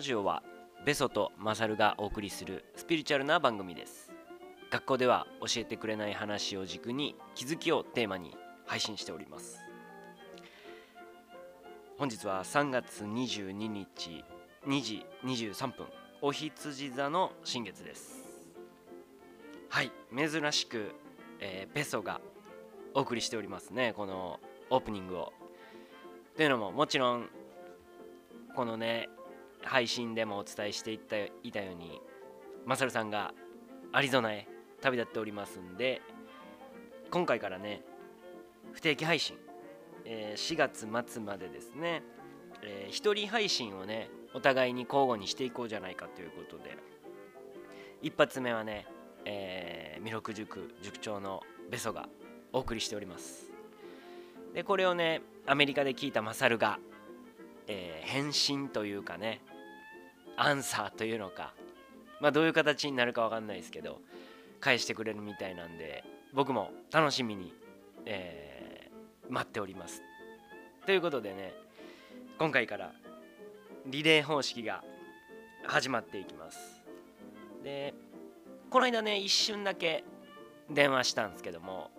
ラジオはベソとマサルがお送りするスピリチュアルな番組です。学校では教えてくれない話を軸に気づきをテーマに配信しております。本日は3月22日2時23分お羊座の新月です。はい珍しく、えー、ベソがお送りしておりますねこのオープニングを。というのももちろんこのね配信でもお伝えしていったいたようにマサルさんがアリゾナへ旅立っておりますんで今回からね不定期配信、えー、4月末までですね、えー、一人配信をねお互いに交互にしていこうじゃないかということで一発目はね、えー、弥勒塾塾長のベソがお送りしております。でこれをねアメリカで聞いたマサルが、えー、返信というかねアンサーというのか。まあどういう形になるか分かんないですけど返してくれるみたいなんで僕も楽しみに、えー、待っております。ということでね今回からリレー方式が始まっていきます。でこの間ね一瞬だけ電話したんですけども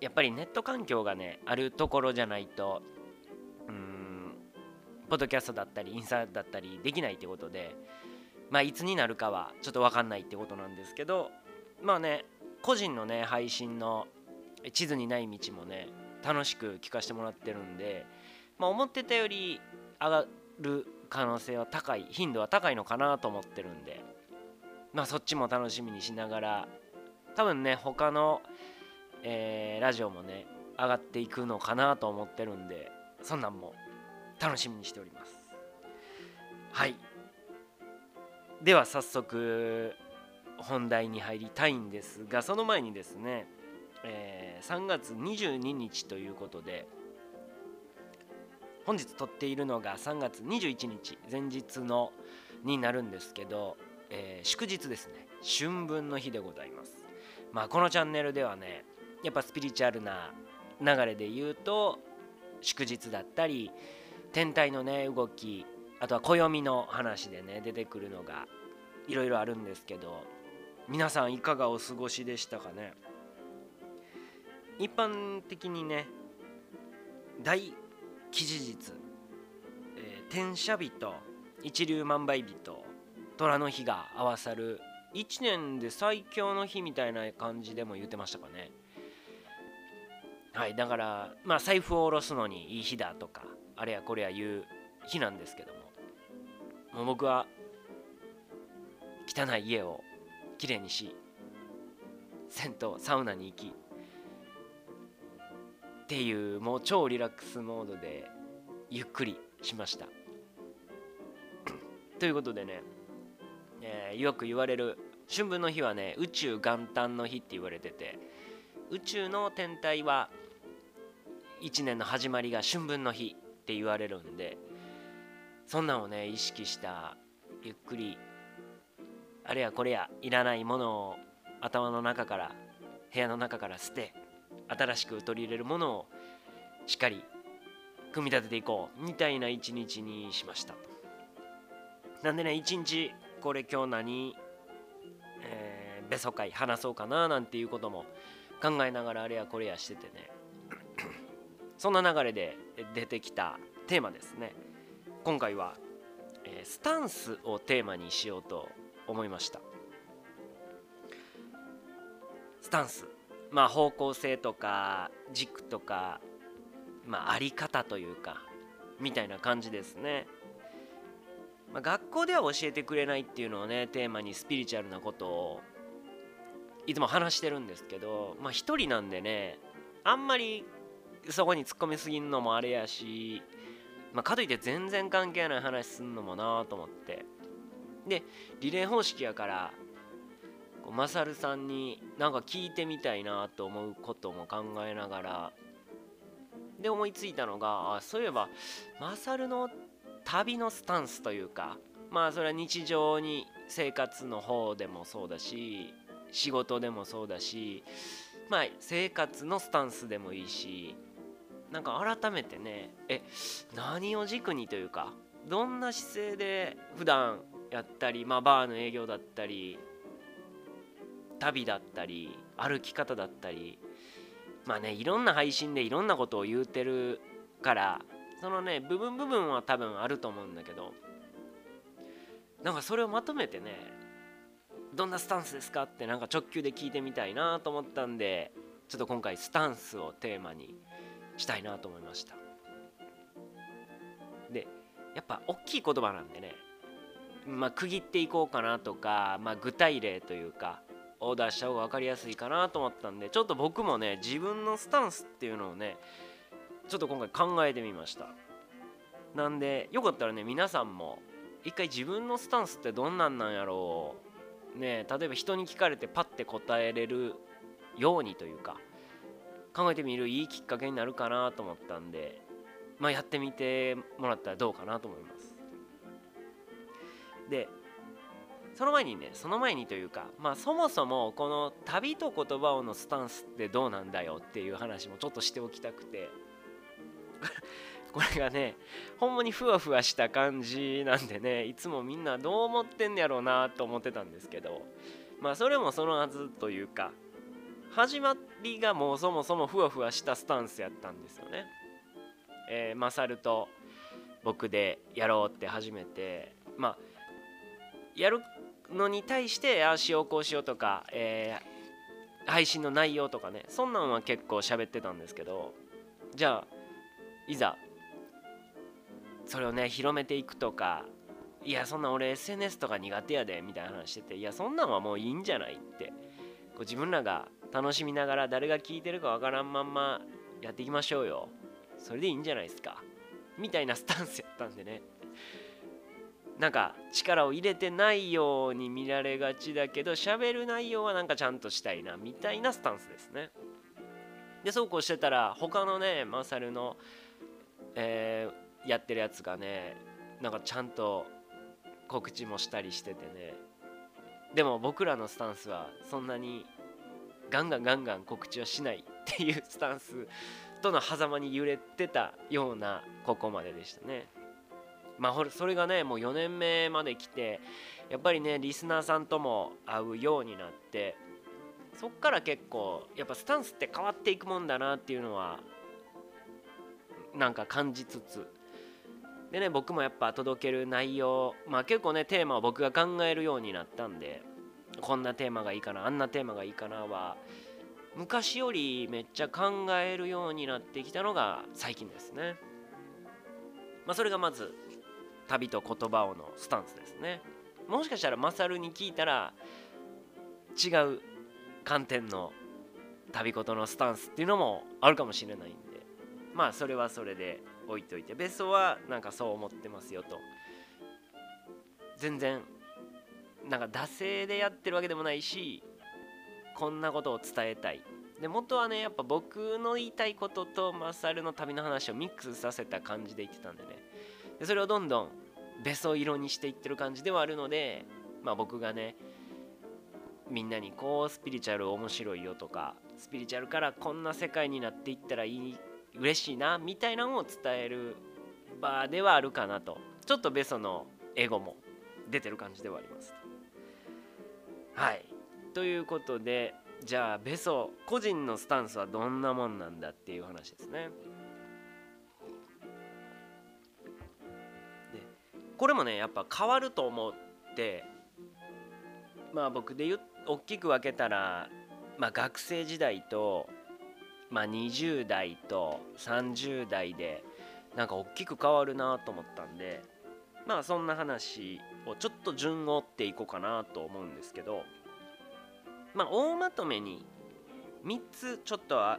やっぱりネット環境がねあるところじゃないとポッドキャストだったりインスタだったりできないってことでまあいつになるかはちょっと分かんないってことなんですけどまあね個人のね配信の地図にない道もね楽しく聞かせてもらってるんで、まあ、思ってたより上がる可能性は高い頻度は高いのかなと思ってるんでまあそっちも楽しみにしながら多分ね他のえー、ラジオもね上がっていくのかなと思ってるんでそんなんも楽しみにしております。はい。では早速本題に入りたいんですがその前にですね、えー、3月22日ということで本日撮っているのが3月21日前日のになるんですけど、えー、祝日ですね。春分の日でございます。まあこのチャンネルではねやっぱスピリチュアルな流れで言うと祝日だったり天体のね動きあとは暦の話でね出てくるのがいろいろあるんですけど皆さんいかがお過ごしでしたかね？一般的にね大吉日、えー、天赦日と一粒万倍日と虎の日が合わさる1年で最強の日みたいな感じでも言ってましたかね。はいだからまあ財布を下ろすのにいい日だとかあれやこれや言う日なんですけども。もう僕は汚い家をきれいにし銭湯サウナに行きっていうもう超リラックスモードでゆっくりしました。ということでね、えー、よく言われる春分の日はね宇宙元旦の日って言われてて宇宙の天体は1年の始まりが春分の日。って言われるんでそんなんをね意識したゆっくりあれやこれやいらないものを頭の中から部屋の中から捨て新しく取り入れるものをしっかり組み立てていこうみたいな一日にしました。なんでね一日これ今日何、えー、ベソ会話そうかななんていうことも考えながらあれやこれやしててね。そんな流れで出てきたテーマですね。今回は、えー、スタンスをテーマにしようと思いました。スタンス。まあ方向性とか軸とかまああり方というかみたいな感じですね、まあ、学校では教えてくれないっていうのをねテーマにスピリチュアルなことをいつも話してるんですけどまあ一人なんでねあんまりそこに突っ込みすぎんのもあれやし、まあ、かといって全然関係ない話すんのもなと思って。でリレー方式やからこうマサルさんになんか聞いてみたいなと思うことも考えながらで思いついたのがあそういえばマサルの旅のスタンスというかまあそれは日常に生活の方でもそうだし仕事でもそうだしまあ生活のスタンスでもいいしなんか改めてねえ何を軸にというかどんな姿勢で普段やったり、まあ、バーの営業だったり旅だったり歩き方だったりまあねいろんな配信でいろんなことを言うてるからそのね部分部分は多分あると思うんだけどなんかそれをまとめてねどんなスタンスですかってなんか直球で聞いてみたいなと思ったんでちょっと今回スタンスをテーマにしたいなと思いました。でやっぱ大きい言葉なんでねまあ区切っていこうかなとか、まあ、具体例というかオーダーした方が分かりやすいかなと思ったんでちょっと僕もね自分のスタンスっていうのをねちょっと今回考えてみました。なんでよかったらね皆さんも一回自分のスタンスってどんなんなんやろうね例えば人に聞かれてパッて答えれるようにというか考えてみるいいきっかけになるかなと思ったんでまあやってみてもらったらどうかなと思います。でその前にねその前にというかまあそもそもこの「旅と言葉を」のスタンスってどうなんだよっていう話もちょっとしておきたくて これがねほんまにふわふわした感じなんでねいつもみんなどう思ってんやろうなと思ってたんですけどまあそれもそのはずというか始まりがもうそもそもふわふわしたスタンスやったんですよね。えー、マサルと僕でやろうって始めてまあやるのに対してああしようこうしようとか、えー、配信の内容とかねそんなんは結構喋ってたんですけどじゃあいざそれをね広めていくとかいやそんな俺 SNS とか苦手やでみたいな話してていやそんなんはもういいんじゃないってこう自分らが楽しみながら誰が聞いてるかわからんまんまやっていきましょうよ。それでいいんじゃないですか。みたいなスタンスやったんでね。なんか力を入れてないように見られがちだけど喋る内容はなんかちゃんとしたいなみたいなスタンスですね。でそうこうしてたら他のねマサルの、えー、やってるやつがねなんかちゃんと告知もしたりしててね。でも僕らのスタンスはそんなにガンガンガンガン告知はしないっていうスタンスとの狭間に揺れてたようなここまででしたね。まあそれがねもう4年目まで来てやっぱりねリスナーさんとも会うようになってそっから結構やっぱスタンスって変わっていくもんだなっていうのはなんか感じつつでね僕もやっぱ届ける内容まあ結構ねテーマを僕が考えるようになったんでこんなテーマがいいかなあんなテーマがいいかなは昔よりめっちゃ考えるようになってきたのが最近ですね。まあ、それがまず旅と言葉をのスタンスですね。もしかしたらマサルに聞いたら違う観点の旅事のスタンスっていうのもあるかもしれないんでまあそれはそれで置いといてベストはなんかそう思ってますよと全然なんか惰性でやってるわけでもないしこんなことを伝えたい。で元はねやっぱ僕の言いたいこととマサルの旅の話をミックスさせた感じで言ってたんでね。でそれをどんどんベソ色にしていってる感じではあるのでまあ僕がねみんなにこうスピリチュアル面白いよとかスピリチュアルからこんな世界になっていったらいい嬉しいなみたいなのを伝える場ではあるかなと。ちょっとベソのエゴも出てる感じではあります。はいということでじゃあベソ個人のスタンスはどんなもんなんだっていう話ですね。でこれもねやっぱ変わると思ってまあ僕で言大きく分けたら、まあ、学生時代と、まあ、20代と30代でなんか大きく変わるなと思ったんでまあそんな話をちょっと順を追っていこうかなと思うんですけど。まあ、大まとめに3つちょっとあ、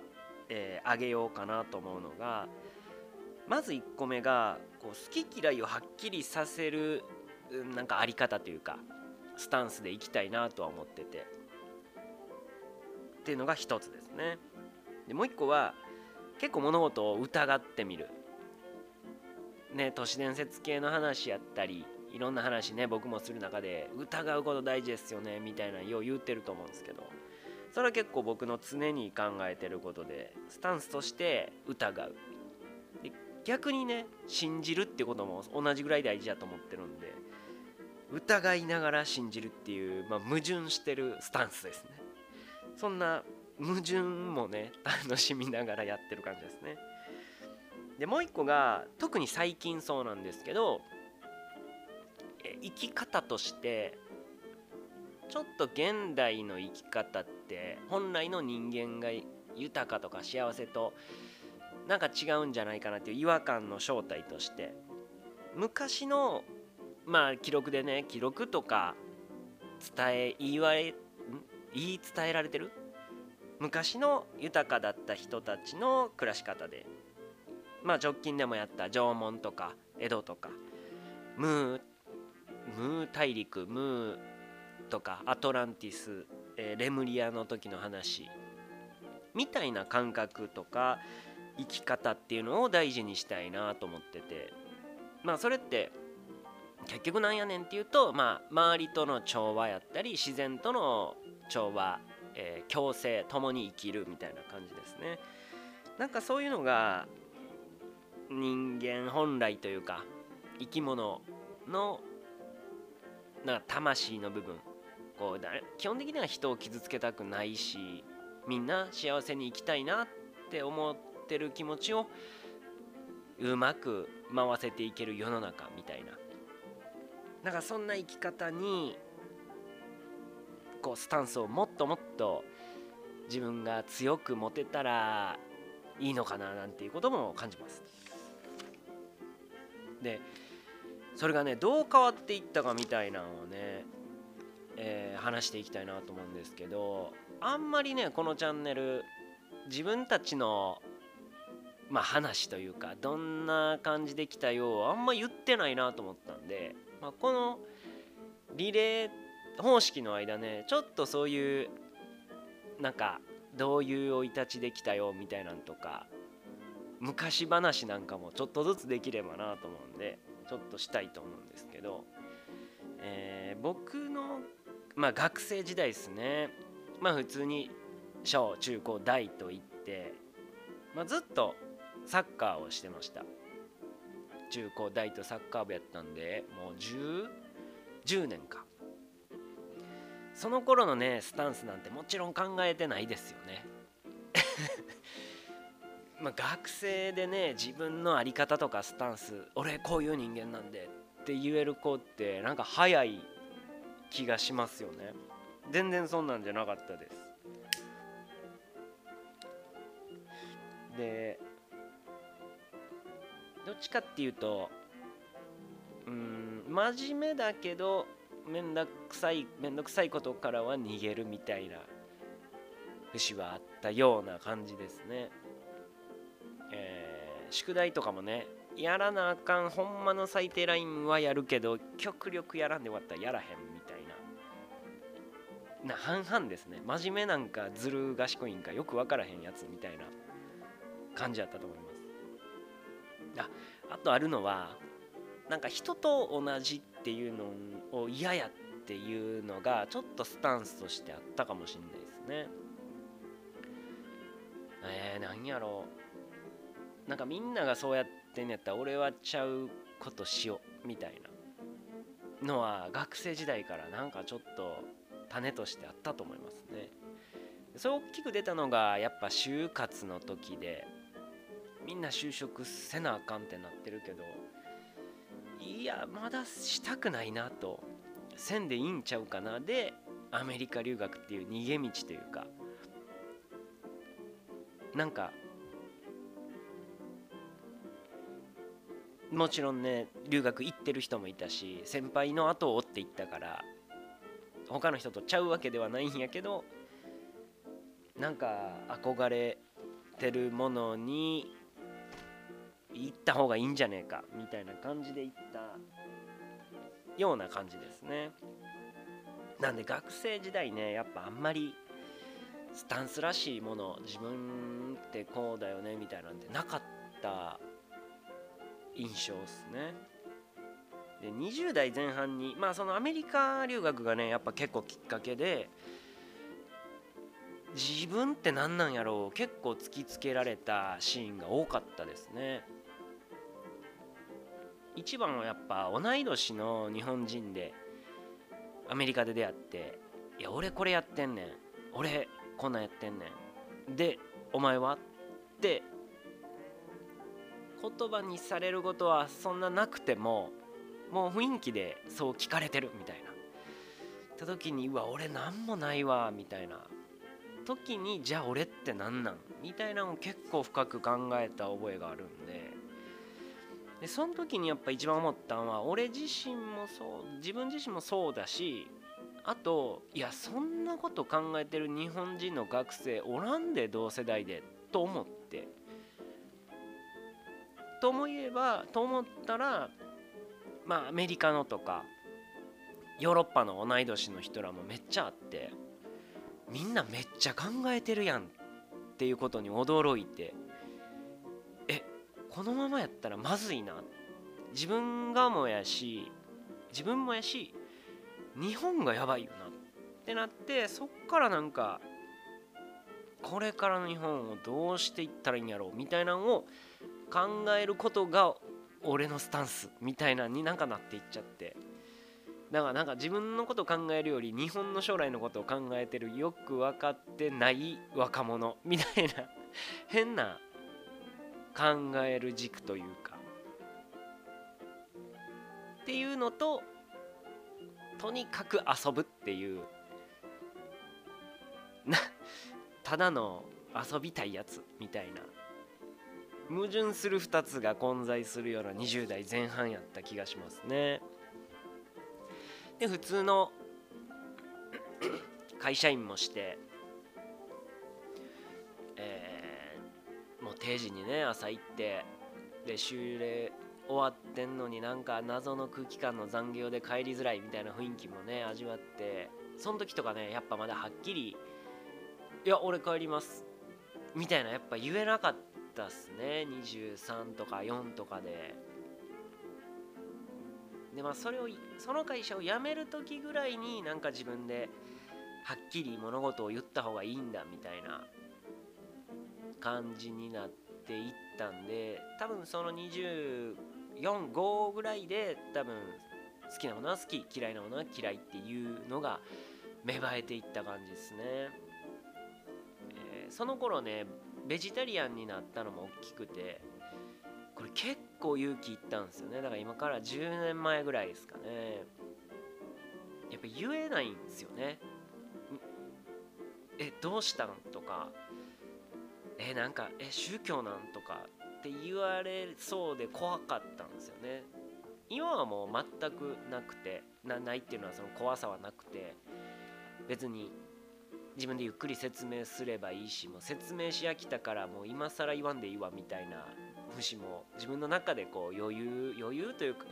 えー、げようかなと思うのがまず1個目がこう好き嫌いをはっきりさせるなんかあり方というかスタンスでいきたいなとは思っててっていうのが1つですねでもう1個は結構物事を疑ってみるね都市伝説系の話やったりいろんな話ね僕もする中で疑うこと大事ですよねみたいなよう言ってると思うんですけどそれは結構僕の常に考えてることでスタンスとして疑う。で逆にね信じるってことも同じぐらい大事だと思ってるんで疑いながら信じるっていう、まあ、矛盾してるスタンスですね。そんな矛盾もね楽しみながらやってる感じですね。でもう一個が特に最近そうなんですけど生き方としてちょっと現代の生き方って本来の人間が豊かとか幸せとなんか違うんじゃないかなっていう違和感の正体として。昔のまあ記録でね記録とか伝え言いわれ言い伝えられてる？昔の豊かだった人たちの暮らし方で。まあ直近でもやった縄文とか江戸とかムームー大陸ムーとかアトランティス、えー、レムリアの時の話みたいな感覚とか生き方っていうのを大事にしたいなと思っててまあそれって結局なんやねんっていうとまあ周りとの調和やったり自然との調和、えー、共生共に生きるみたいな感じですね。なんかそういうのが人間本来というか生き物のなんか魂の部分こうだ基本的には人を傷つけたくないしみんな幸せに生きたいなって思ってる気持ちをうまく回せていける世の中みたいななんかそんな生き方にこうスタンスをもっともっと自分が強く持てたらいいのかななんていうことも感じます。でそれがねどう変わっていったかみたいなのをね、えー、話していきたいなと思うんですけどあんまりねこのチャンネル自分たちのまあ話というかどんな感じで来たようあんま言ってないなと思ったんで、まあ、このリレー方式の間ねちょっとそういうなんかどういう生い立ちで来たよみたいなんとか昔話なんかもちょっとずつできればなと思うんでちょっとしたいと思うんですけど、えー、僕の、まあ、学生時代ですね。まあ普通に小中高大と行って、まあ、ずっとサッカーをしてました。中高大とサッカー部やったんでもう 10, 10年か。その頃のねスタンスなんてもちろん考えてないですよね。まあ、学生でね自分の在り方とかスタンス俺こういう人間なんでって言える子ってなんか早い気がしますよね。全然そんなんじゃなかったです。でどっちかっていうとうん真面目だけどめんどくさいめんどくさいことからは逃げるみたいな節はあったような感じですね。宿題とかもねやらなあかんほんまの最低ラインはやるけど極力やらんで終わったらやらへんみたいな。な半々ですね。真面目なんかずる賢いんかよく分からへんやつみたいな感じやったと思います。ああとあるのはなんか人と同じっていうのを嫌やっていうのがちょっとスタンスとしてあったかもしんないですね。えー、何やろう。なんかみんながそうやってんやったら俺はちゃうことしようみたいなのは学生時代からなんかちょっと種としてあったと思いますね。それ大きく出たのがやっぱ就活の時でみんな就職せなあかんってなってるけどいやまだしたくないなと。せんでいいんちゃうかな。でアメリカ留学っていう逃げ道というかなんかもちろんね留学行ってる人もいたし先輩の後を追っていったから他の人とちゃうわけではないんやけどなんか憧れてるものに行った方がいいんじゃねえかみたいな感じで行ったような感じですね。なんで学生時代ねやっぱあんまりスタンスらしいもの自分ってこうだよねみたいなんてなかった印象ですねで20代前半にまあそのアメリカ留学がねやっぱ結構きっかけで自分って何なんやろう結構突きつけられたシーンが多かったですね一番はやっぱ同い年の日本人でアメリカで出会って「いや俺これやってんねん俺こんなんやってんねん」で「お前は?」って言葉にされることはそんななくてももう雰囲気でそう聞かれてるみたいな。た時にうわ俺なんもないわみたいな。時にじゃあ俺って何なん？みたいなのを結構深く考えた覚えがあるんで。でその時にやっぱ一番思ったのは俺自身もそう自分自身もそうだしあといやそんなこと考えてる日本人の学生おらんで同世代でと思って。と思えばと思ったらまあアメリカのとかヨーロッパの同い年の人らもめっちゃあってみんなめっちゃ考えてるやんっていうことに驚いてえこのままやったらまずいな。自分がもやし自分もやし日本がやばいよな。ってなってそっからなんかこれからの日本をどうしていったらいいんやろうみたいなのを考えることが俺のスタンスみたいなになんかなっていっちゃって。だからなんか自分のこと考えるより日本の将来のことを考えてるよく分かってない若者みたいな。変な考える軸というか。っていうのととにかく遊ぶっていう。なただの遊びたいやつみたいな。矛盾する2つが混在するような20代前半やった気がしますね。で普通の 会社員もして、えー、もう定時にね朝行ってで終礼終わってんのになんか謎の空気感の残業で帰りづらいみたいな雰囲気もね味わってその時とかねやっぱまだはっきり「いや俺帰ります」みたいなやっぱ言えなかったっすね。23とか4とかで。でまあそれをその会社を辞める時ぐらいになんか自分ではっきり物事を言った方がいいんだみたいな感じになっていったんで多分その245ぐらいで多分好きなものは好き嫌いなものは嫌いっていうのが芽生えていった感じですね、えー、その頃ねベジタリアンになったのも大きくてこれ結構勇気いったんですよね。だから今から10年前ぐらいですかね。やっぱ言えないんですよね。えどうしたんとか。えなんかえ宗教なんとかって言われそうで怖かったんですよね。今はもう全くなくてなないっていうのはその怖さはなくて別に自分でゆっくり説明すればいいしもう説明し飽きたからもう今更言わんでいいわみたいな節も自分の中でこう余裕余裕というか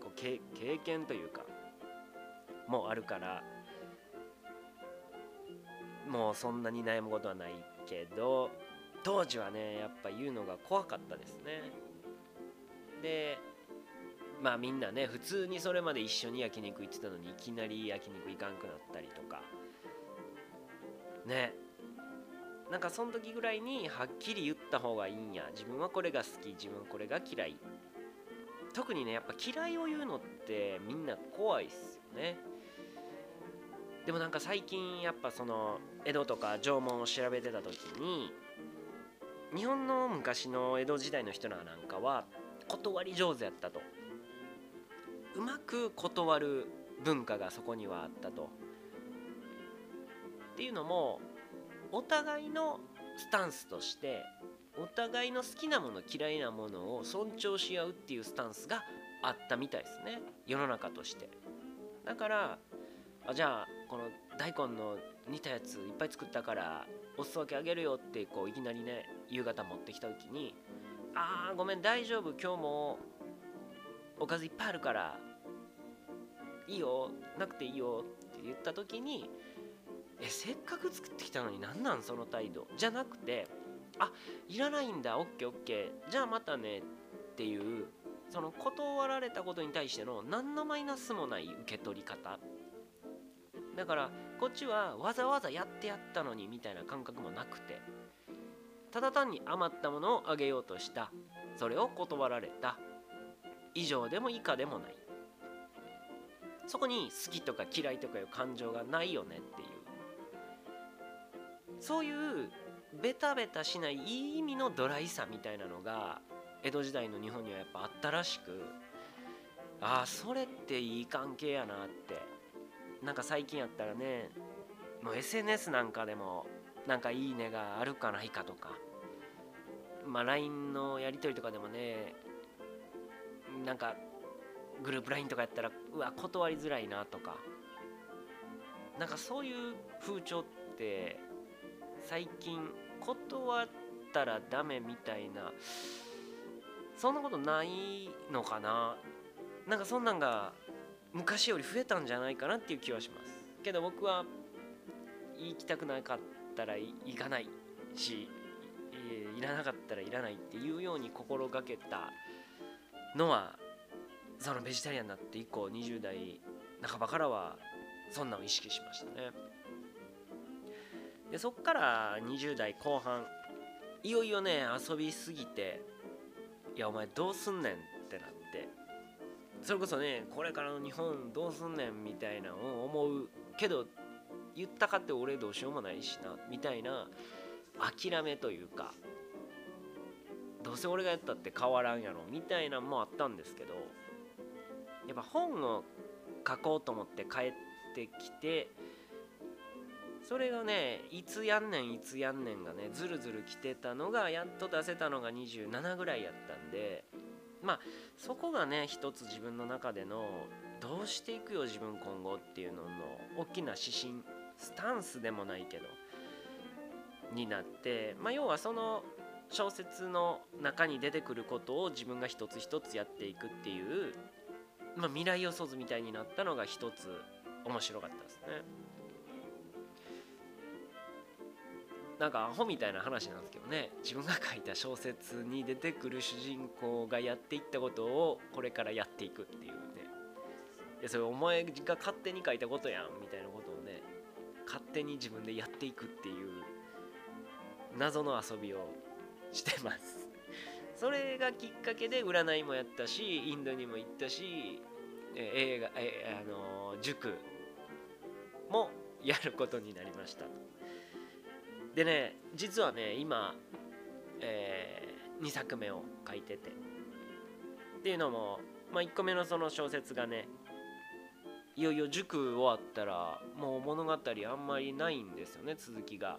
こう経験というかもうあるからもうそんなに悩むことはないけど当時はねやっぱ言うのが怖かったですね。でまあみんなね普通にそれまで一緒に焼肉行ってたのにいきなり焼肉行かんくなったりとか。ね。なんかその時ぐらいにはっきり言った方がいいんや。自分はこれが好き。自分これが嫌い。特にねやっぱ嫌いを言うのってみんな怖いっすよね。でもなんか最近やっぱその江戸とか縄文を調べてた時に日本の昔の江戸時代の人らなんかは断り上手やったと。うまく断る文化がそこにはあったと。っていうのもお互いのスタンスとしてお互いの好きなもの嫌いなものを尊重し合うっていうスタンスがあったみたいですね。世の中として。だからあじゃあこの大根の煮たやついっぱい作ったからお裾分けあげるよってこういきなりね夕方持ってきた時に「あーごめん大丈夫今日もおかずいっぱいあるからいいよなくていいよ」って言った時にえせっかく作ってきたのに何なんその態度？じゃなくてあいらないんだオッケーオッケー。じゃあまたねっていうその断られたことに対しての何のマイナスもない受け取り方。だからこっちはわざわざやってやったのにみたいな感覚もなくて。ただ単に余ったものをあげようとした。それを断られた。以上でも以下でもない。そこに好きとか嫌いとかいう感情がないよねっていう。そういうベタベタしないいい意味のドライさみたいなのが江戸時代の日本にはやっぱあったらしくああそれっていい関係やなって。なんか最近やったらねもう SNS なんかでもなんかいいねがあるかないかとか。まあ LINE のやり取りとかでもねなんかグループ LINE とかやったらうわ断りづらいなとか。なんかそういう風潮って最近断ったらダメみたいなそんなことないのかな？なんかそんなんが昔より増えたんじゃないかなっていう気はします。けど僕は行きたくなかったら行かないし、え、いらなかったらいらないっていうように心がけたのはそのベジタリアンになって以降20代半ばからはそんなんを意識しましたね。でそっから20代後半いよいよね遊びすぎていやお前どうすんねんってなってそれこそねこれからの日本どうすんねんみたいなのを思うけど言ったかって俺どうしようもないしなみたいな諦めというかどうせ俺がやったって変わらんやろみたいなのもあったんですけどやっぱ本を書こうと思って帰ってきてそれがねいつやんねんいつやんねんがねずるずる来てたのがやっと出せたのが27ぐらいやったんでまあそこがね一つ自分の中でのどうしていくよ自分今後っていうのの大きな指針スタンスでもないけどになってまあ要はその小説の中に出てくることを自分が一つ一つやっていくっていう、まあ、未来予想図みたいになったのが一つ面白かったですね。なんかアホみたいな話なんですけどね。自分が書いた小説に出てくる主人公がやっていったことをこれからやっていくっていうね。でそれお前が勝手に書いたことやんみたいなことをね勝手に自分でやっていくっていう謎の遊びをしてます。それがきっかけで占いもやったしインドにも行ったし映画えあの塾もやることになりましたでね実はね今、えー、2作目を書いててっていうのも、まあ、1個目のその小説がねいよいよ塾終わったらもう物語あんまりないんですよね続きが。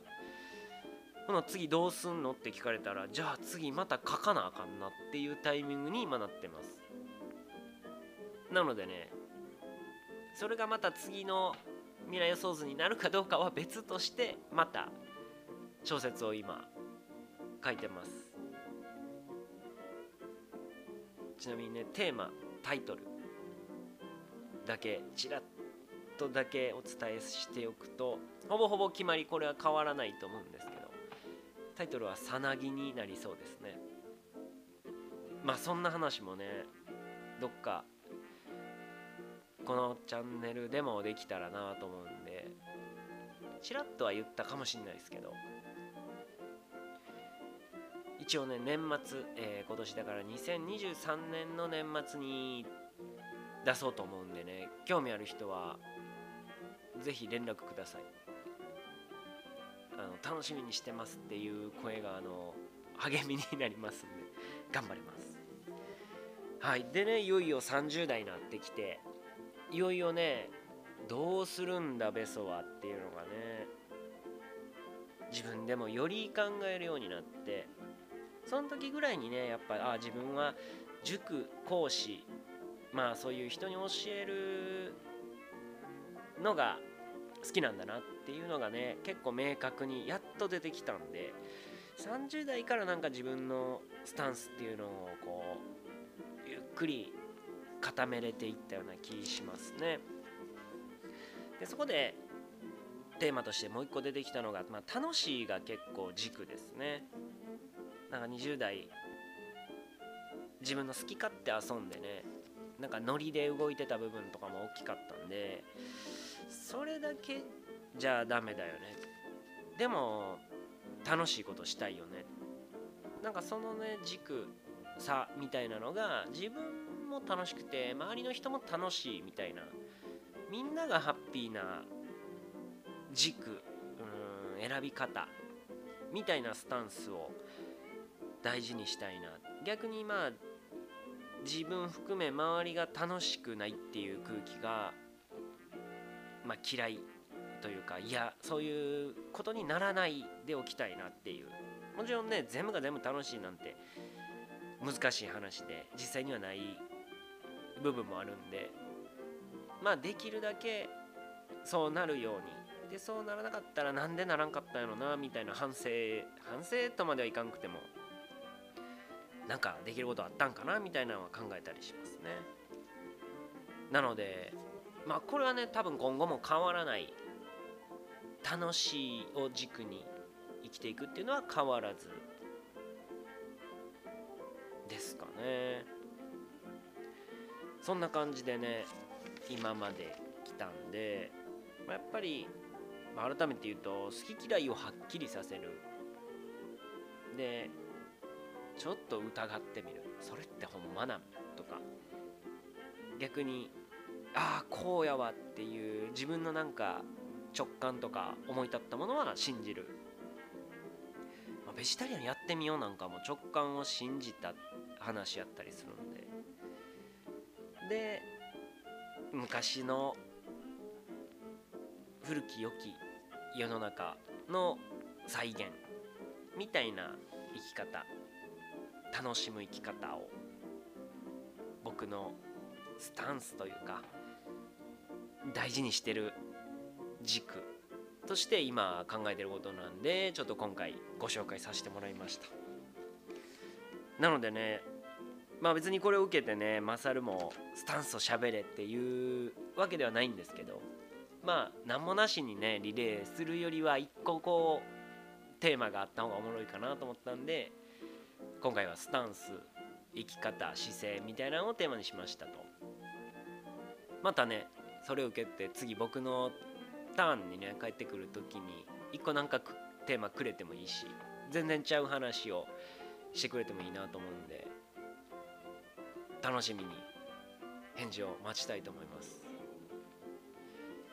ほな次どうすんのって聞かれたらじゃあ次また書かなあかんなっていうタイミングに今なってますなのでねそれがまた次の未来予想図になるかどうかは別としてまた小説を今書いてます。ちなみにねテーマタイトルだけちらっとだけお伝えしておくとほぼほぼ決まりこれは変わらないと思うんですけどタイトルは「さなぎ」になりそうですね。まあそんな話もねどっかこのチャンネルでもできたらなと思うんでちらっとは言ったかもしれないですけど一応ね年末、えー、今年だから2023年の年末に出そうと思うんでね興味ある人は是非連絡ください。あの楽しみにしてますっていう声があの励みになりますんで頑張ります。はい。でねいよいよ30代になってきていよいよねどうするんだベソはっていうのがね自分でもより考えるようになってその時ぐらいにねやっぱあ自分は塾講師まあそういう人に教えるのが好きなんだなっていうのがね結構明確にやっと出てきたんで30代からなんか自分のスタンスっていうのをこうゆっくり固めれていったような気しますね。でそこでテーマとしてもう一個出てきたのが、まあ、楽しいが結構軸ですね。なんか20代自分の好き勝手遊んでねなんかノリで動いてた部分とかも大きかったんでそれだけじゃダメだよね。でも楽しいことしたいよね。なんかそのね軸差みたいなのが自分も楽しくて周りの人も楽しいみたいなみんながハッピーな軸うん選び方みたいなスタンスを大事にしたいな。逆にまあ自分含め周りが楽しくないっていう空気が、まあ、嫌いというかいやそういうことにならないでおきたいなっていう。もちろんね全部が全部楽しいなんて難しい話で実際にはない部分もあるんでまあできるだけそうなるように。でそうならなかったらなんでならんかったんやろなみたいな反省反省とまではいかんくてもなんかできることあったんかなみたいなのは考えたりしますね。なのでまあこれはね多分今後も変わらない楽しいを軸に生きていくっていうのは変わらずですかね。そんな感じでね今まで来たんで、まあ、やっぱり、まあ、改めて言うと好き嫌いをはっきりさせる。でちょっと疑ってみる。それってほんまなんとか。逆にああこうやわっていう自分のなんか直感とか思い立ったものは信じる、まあ、ベジタリアンやってみようなんかも直感を信じた話やったりするんで。で昔の古き良き世の中の再現みたいな生き方。楽しむ生き方を。僕のスタンスというか大事にしてる軸として今考えてることなんでちょっと今回ご紹介させてもらいました。なのでねまあ別にこれを受けてねマサルもスタンスを喋れっていうわけではないんですけどまあ何もなしにねリレーするよりは一個こうテーマがあった方がおもろいかなと思ったんで今回はスタンス生き方姿勢みたいなのをテーマにしましたと。またねそれを受けて次僕のターンにね帰ってくる時に一個なんかテーマくれてもいいし全然ちゃう話をしてくれてもいいなと思うんで楽しみに返事を待ちたいと思います。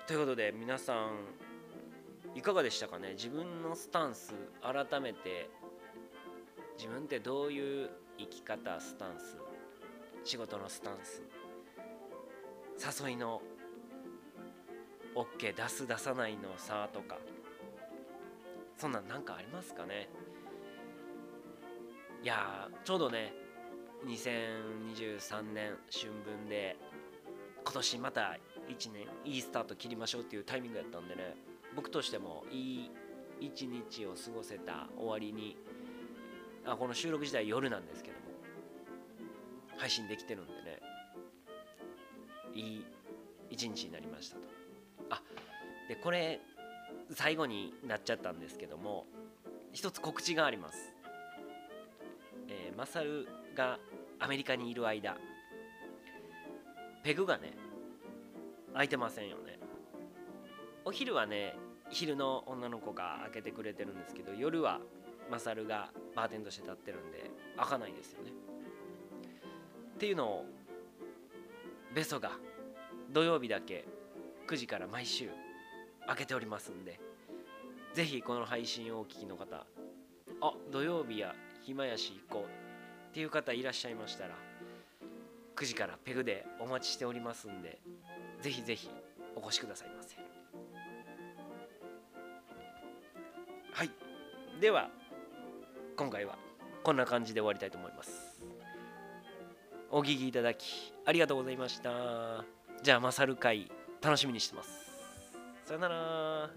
ということで皆さんいかがでしたかね？自分のスタンス改めて自分ってどういう生き方スタンス仕事のスタンス誘いの OK 出す出さないの差とかそんなん何かありますかね？いやちょうどね2023年春分で今年また1年いいスタート切りましょうっていうタイミングやったんでね僕としてもいい一日を過ごせた終わりにあこの収録自体夜なんですけども。配信できてるんでね。いい一日になりましたと。あでこれ最後になっちゃったんですけども一つ告知があります。えー、マサルがアメリカにいる間。ペグがね空いてませんよね。お昼はね昼の女の子が開けてくれてるんですけど夜はマサルがバーテンとして立ってるんで開かないですよね。っていうのをベソが土曜日だけ9時から毎週開けておりますんでぜひこの配信をお聞きの方あ土曜日や暇やし行こうっていう方いらっしゃいましたら9時からペグでお待ちしておりますんでぜひぜひお越しくださいませ。はい。では今回はこんな感じで終わりたいと思います。お聞きいただきありがとうございました。じゃあマサル会楽しみにしてます。さよなら。